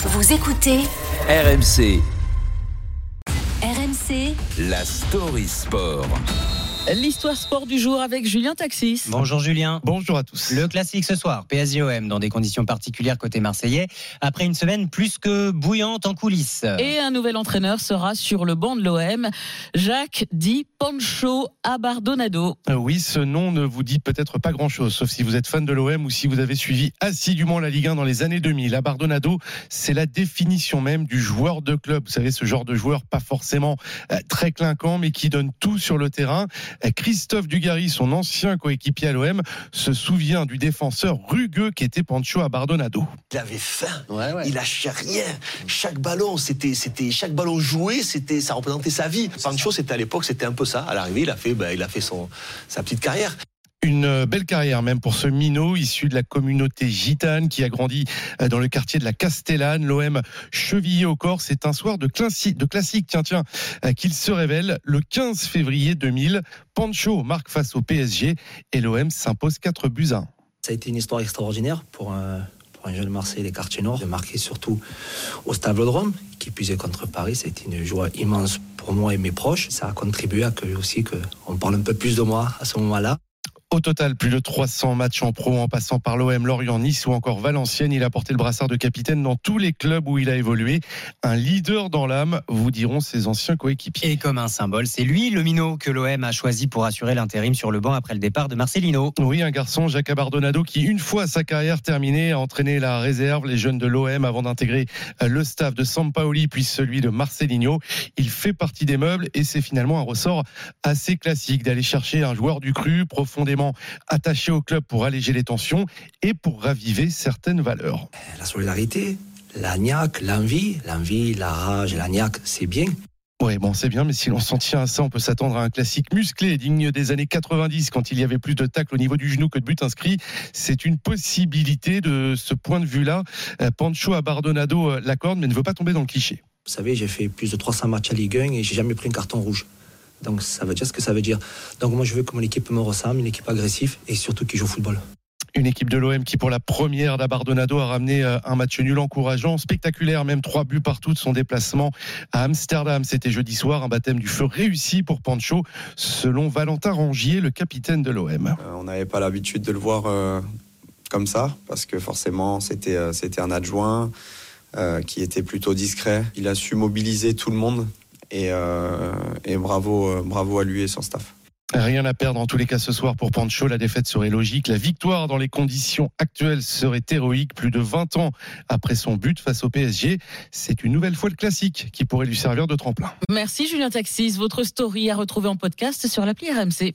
Vous écoutez RMC, RMC la story sport. L'histoire sport du jour avec Julien Taxis. Bonjour Julien. Bonjour à tous. Le classique ce soir, PSG-OM dans des conditions particulières côté marseillais, après une semaine plus que bouillante en coulisses. Et un nouvel entraîneur sera sur le banc de l'OM, Jacques Di Pancho Abardonado. Euh, Oui, ce nom ne vous dit peut-être pas grand-chose, sauf si vous êtes fan de l'OM ou si vous avez suivi assidûment la Ligue 1 dans les années 2000. Abardonado, c'est la définition même du joueur de club. Vous savez, ce genre de joueur pas forcément euh, très clinquant, mais qui donne tout sur le terrain. Christophe Dugarry, son ancien coéquipier à l'OM, se souvient du défenseur rugueux qui était Pancho Abardonado. Il avait faim, il lâchait rien. Chaque ballon, c'était, c'était, chaque ballon joué, c'était, ça représentait sa vie. Pancho, c'était à l'époque, c'était un peu ça. À l'arrivée, il a fait, ben, il a fait son, sa petite carrière. Une belle carrière même pour ce minot issu de la communauté gitane qui a grandi euh, dans le quartier de la Castellane. L'OM chevillé au corps, c'est un soir de classique, de tiens, tiens, euh, qu'il se révèle le 15 février 2000. Pancho marque face au PSG et l'OM s'impose 4 buts à 1. Ça a été une histoire extraordinaire pour un, jeune Marseille des quartiers nord, de marquer surtout au Stablodrome, qui puisait contre Paris. Ça a été une joie immense pour moi et mes proches. Ça a contribué à que aussi qu'on parle un peu plus de moi à ce moment-là. Au total, plus de 300 matchs en pro en passant par l'OM, Lorient, Nice ou encore Valenciennes. Il a porté le brassard de capitaine dans tous les clubs où il a évolué. Un leader dans l'âme, vous diront ses anciens coéquipiers. Et comme un symbole, c'est lui le minot que l'OM a choisi pour assurer l'intérim sur le banc après le départ de Marcelino. Oui, un garçon, Jacques Abardonado, qui, une fois sa carrière terminée, a entraîné la réserve, les jeunes de l'OM, avant d'intégrer le staff de Sampaoli, puis celui de Marcelinho. Il fait partie des meubles et c'est finalement un ressort assez classique d'aller chercher un joueur du cru, profondément attaché au club pour alléger les tensions et pour raviver certaines valeurs. La solidarité, la niaque, l'envie, l'envie, la rage, la niaque, c'est bien. Oui, bon, c'est bien, mais si l'on s'en tient à ça, on peut s'attendre à un classique musclé, digne des années 90, quand il y avait plus de tacles au niveau du genou que de buts inscrits. C'est une possibilité de ce point de vue-là. Euh, Pancho Abardonado euh, l'accorde, mais ne veut pas tomber dans le cliché. Vous savez, j'ai fait plus de 300 matchs à Ligue 1 et j'ai jamais pris un carton rouge. Donc ça veut dire ce que ça veut dire. Donc moi je veux que mon équipe me ressemble, une équipe agressive et surtout qui joue au football. Une équipe de l'OM qui, pour la première d'Abardonado, a ramené euh, un match nul encourageant, spectaculaire, même trois buts partout de son déplacement à Amsterdam. C'était jeudi soir, un baptême du feu réussi pour Pancho, selon Valentin Rangier, le capitaine de l'OM. Euh, on n'avait pas l'habitude de le voir euh, comme ça, parce que forcément, c'était euh, c'était un adjoint qui était plutôt discret. Il a su mobiliser tout le monde, et, euh, et bravo, euh, bravo à lui et son staff. Rien à perdre en tous les cas ce soir pour Pancho. La défaite serait logique. La victoire dans les conditions actuelles serait héroïque. Plus de 20 ans après son but face au PSG, c'est une nouvelle fois le classique qui pourrait lui servir de tremplin. Merci Julien Taxis. Votre story à retrouver en podcast sur l'appli RMC.